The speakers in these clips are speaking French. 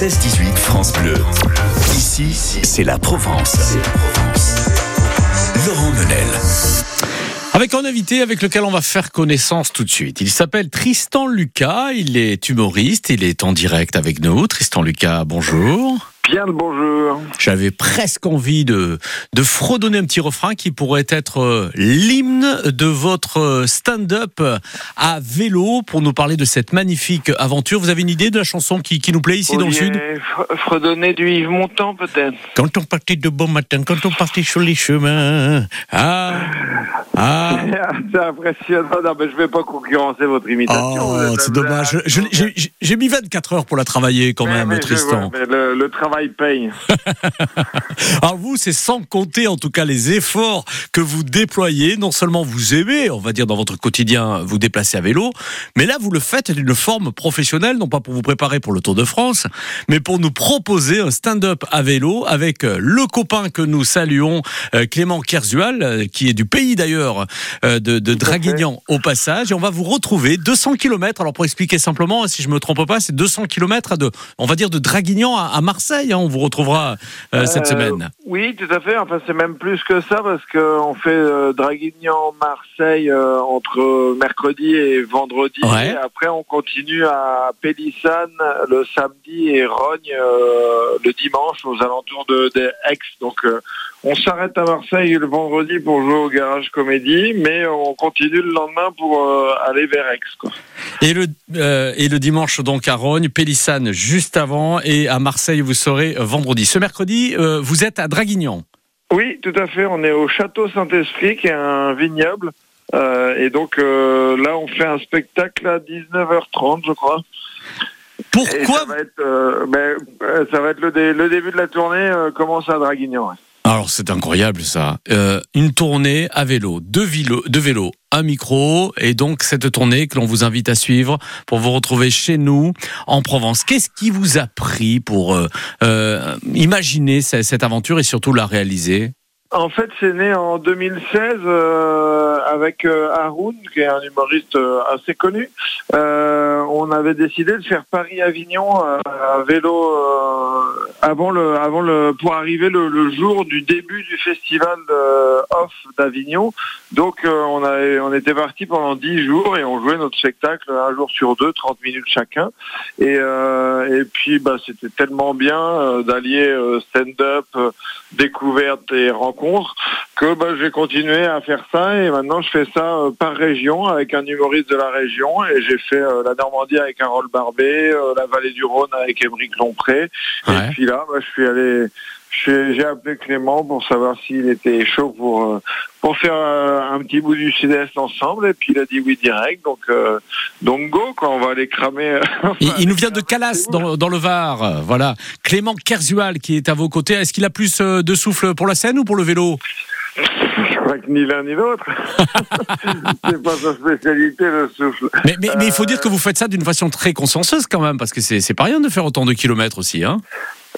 16-18 France Bleu. Ici, c'est la Provence. Laurent Menel. Avec un invité avec lequel on va faire connaissance tout de suite. Il s'appelle Tristan Lucas, il est humoriste, il est en direct avec nous. Tristan Lucas, bonjour. Bien le bonjour. J'avais presque envie de, de fredonner un petit refrain qui pourrait être euh, l'hymne de votre euh, stand-up à vélo pour nous parler de cette magnifique aventure. Vous avez une idée de la chanson qui, qui nous plaît ici dans le sud? Fre- Fredonner du Yves Montand peut-être. Quand on partait de bon matin, quand on partait sur les chemins. Ah, ah. C'est impressionnant. Non, mais je vais pas concurrencer votre imitation. Oh, c'est dommage. J'ai mis 24 heures pour la travailler quand Mais- même, mais Tristan. vois, mais le, le travail paye. Alors vous, c'est sans compter en tout cas les efforts que vous déployez. Non seulement vous aimez, on va dire dans votre quotidien, vous déplacer à vélo, mais là vous le faites d'une forme professionnelle, non pas pour vous préparer pour le Tour de France, mais pour nous proposer un stand-up à vélo avec euh, le copain que nous saluons, euh, Clément Kerzual, euh, qui est du pays d'ailleurs de. Draguignan au passage, et on va vous retrouver 200 km. Alors pour expliquer simplement, si je me trompe pas, c'est 200 km de, on va dire de Draguignan à, à Marseille. Hein. on vous retrouvera euh, cette Euh, semaine. Oui, tout à fait. Enfin, c'est même plus que ça parce qu'on fait euh, Draguignan, Marseille euh, entre mercredi et vendredi. Ouais. Et après, on continue à Pélissane le samedi et Rogne le dimanche aux alentours de, de Aix. Donc, on s'arrête à Marseille le vendredi pour jouer au Garage Comédie, mais on continue le lendemain pour euh, aller vers Aix. Quoi. Et le, euh, et le dimanche, donc à Rogne, Pélissane juste avant, et à Marseille, vous serez vendredi. Ce mercredi, euh, vous êtes à Draguignan. Oui, tout à fait. On est au Château Saint-Esprit, qui est un vignoble. Euh, et donc euh, là, on fait un spectacle à 19h30, je crois. Et Pourquoi ça va être, euh, ben, euh, ça va être le, dé- le début de la tournée. euh, commence à Draguignan. ouais. Alors c'est incroyable ça. Euh, une tournée à vélo, deux vélos, deux vélos, un micro, et donc cette tournée que l'on vous invite à suivre pour vous retrouver chez nous en Provence. Qu'est-ce qui vous a pris pour euh, euh, imaginer ce- cette aventure et surtout la réaliser? En fait, c'est né en 2016 euh, avec euh, Haroun, qui est un humoriste euh, assez connu. Euh, on avait décidé de faire Paris-Avignon à vélo avant le, avant le, pour arriver le, le jour du début du festival off d'Avignon. Donc, on, avait, on était parti pendant 10 jours et on jouait notre spectacle un jour sur deux, 30 minutes chacun. Et, et puis, bah, c'était tellement bien d'allier stand-up, découverte et rencontre que bah, j'ai continué à faire ça et maintenant je fais ça euh, par région avec un humoriste de la région et j'ai fait euh, la Normandie avec Harold Barbet, euh, la vallée du Rhône avec Émeric Lompré Ouais. et puis là bah, je suis allé j'ai appelé Clément pour savoir s'il était chaud pour euh, pour faire euh, un petit bout du sud-est ensemble et puis il a dit oui direct donc euh, donc go quoi on va aller cramer il, nous vient de Calas, dans, dans le Var. Voilà. Clément Kerzual qui est à vos côtés. Est-ce qu'il a plus de souffle pour la scène ou pour le vélo? Je crois que ni l'un ni l'autre. c'est pas sa spécialité, le souffle. mais, mais, mais il faut dire que vous faites ça d'une façon très consciencieuse quand même, parce que c'est pas rien de faire autant de kilomètres aussi. Hein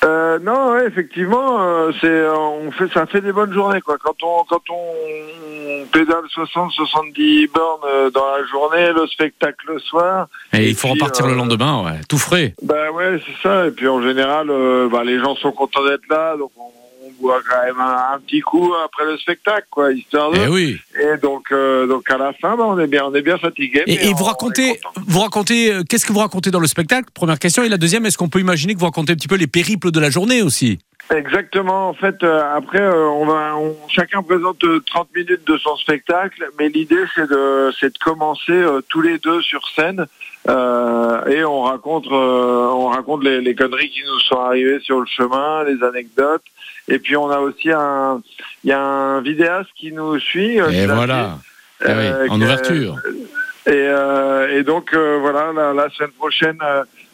Euh, non, ouais, effectivement, euh, c'est, on fait, ça fait des bonnes journées, quoi. Quand on, quand on pédale 60, 70 bornes euh, dans la journée, le spectacle le soir, Et, Et il faut puis, repartir le euh, lendemain, ouais, tout frais. bah ouais, c'est ça. Et puis en général, euh, bah, les gens sont contents d'être là, donc on, on boit quand même un, un petit coup après le spectacle, quoi, histoire de. Eh oui. Et donc, euh, donc à la fin, bah, on est bien, on est bien fatigué. Et, et on- vous racontez, vous racontez, euh, qu'est-ce que vous racontez dans le spectacle? Première question. Et la deuxième, est-ce qu'on peut imaginer que vous racontez un petit peu les périples de la journée aussi? Exactement. En fait, euh, après, euh, on va, on- chacun présente euh, 30 minutes de son spectacle, mais l'idée c'est de, c'est de commencer euh, tous les deux sur scène euh, et on raconte, euh, on raconte les, les conneries qui nous sont arrivées sur le chemin, les anecdotes. Et puis on a aussi un, il y a un vidéaste qui nous suit. euh, Et voilà. Eh oui, en ouverture. Et, euh, et donc euh, voilà, la, la semaine prochaine,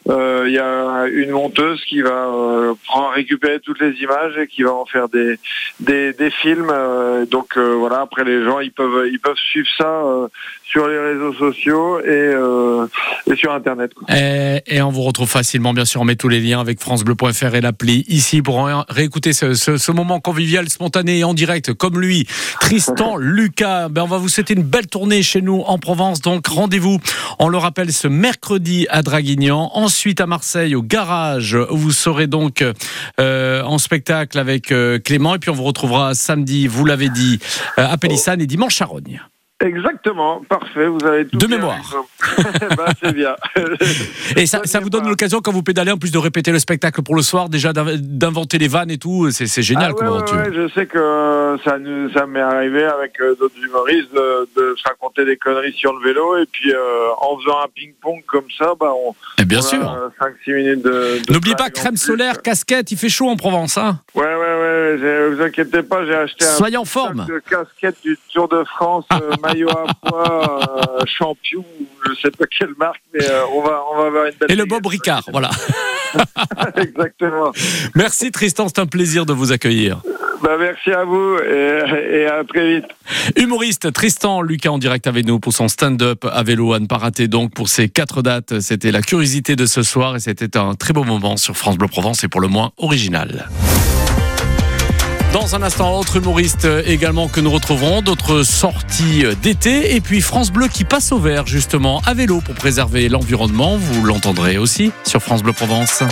il y a une monteuse qui va euh, récupérer toutes les images et qui va en faire des des, des films. euh, donc euh, voilà, après les gens ils peuvent ils peuvent suivre ça euh, sur les réseaux sociaux et euh, et sur internet. Quoi. Et, et on vous retrouve facilement, bien sûr, on met tous les liens avec francebleu.fr et l'appli ici pour réécouter ce, ce- ce moment convivial, spontané et en direct, comme lui, Tristan Lucas. Ben, on va vous souhaiter une belle tournée chez nous en Provence. Donc rendez-vous, on le rappelle, ce mercredi à Draguignan. Ensuite à Marseille, au garage, où vous serez donc euh, en spectacle avec euh, Clément. Et puis on vous retrouvera samedi, vous l'avez dit, euh, à Pélissane et dimanche à Rogne. Exactement, parfait, vous avez tout De bien mémoire. bah, c'est bien. Et ça, Ça vous donne l'occasion, quand vous pédalez, en plus de répéter le spectacle pour le soir, déjà d'inv- d'inventer les vannes et tout. C'est génial Ah ouais, je sais que ça, nous, ça m'est arrivé avec euh, d'autres humoristes de, de se raconter des conneries sur le vélo et puis euh, en faisant un ping-pong comme ça, bah, on, Et bien on a, sûr. euh, 5-6 minutes de. de N'oubliez pas crème solaire, casquette, il fait chaud en Provence. Hein. Ouais, ouais, j'ai- vous inquiétez pas, j'ai acheté un Soyez en sac forme. de casquette du Tour de France, euh, maillot à poids, euh, champion, je sais pas quelle marque, mais euh, on, va, on va avoir une belle. Et le. Bob Ricard, voilà. Exactement. Merci Tristan, c'est un plaisir de vous accueillir. Bah, merci à vous et, et à très vite. Humoriste Tristan Lucas en direct avec nous pour son stand-up à vélo à ne pas rater donc pour ces quatre dates. C'était la curiosité de ce soir et c'était un très beau moment sur France Bleu Provence et pour le moins original. Dans un instant, autre humoriste également que nous retrouverons, d'autres sorties d'été et puis France Bleu qui passe au vert justement à vélo pour préserver l'environnement. Vous l'entendrez aussi sur France Bleu Provence.